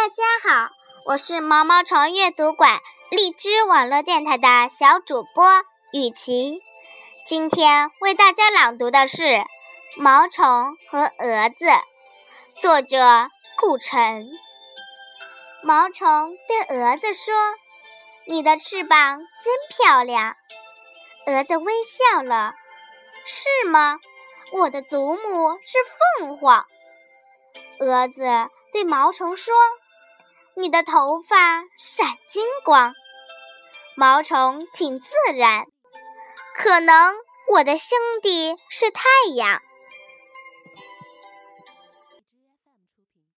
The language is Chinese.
大家好，我是毛毛虫阅读馆荔枝网络电台的小主播雨琪。今天为大家朗读的是《毛虫和蛾子》，作者顾晨。毛虫对蛾子说：“你的翅膀真漂亮。”蛾子微笑了：“是吗？我的祖母是凤凰。”蛾子对毛虫说。你的头发闪金光，毛虫挺自然。可能我的兄弟是太阳。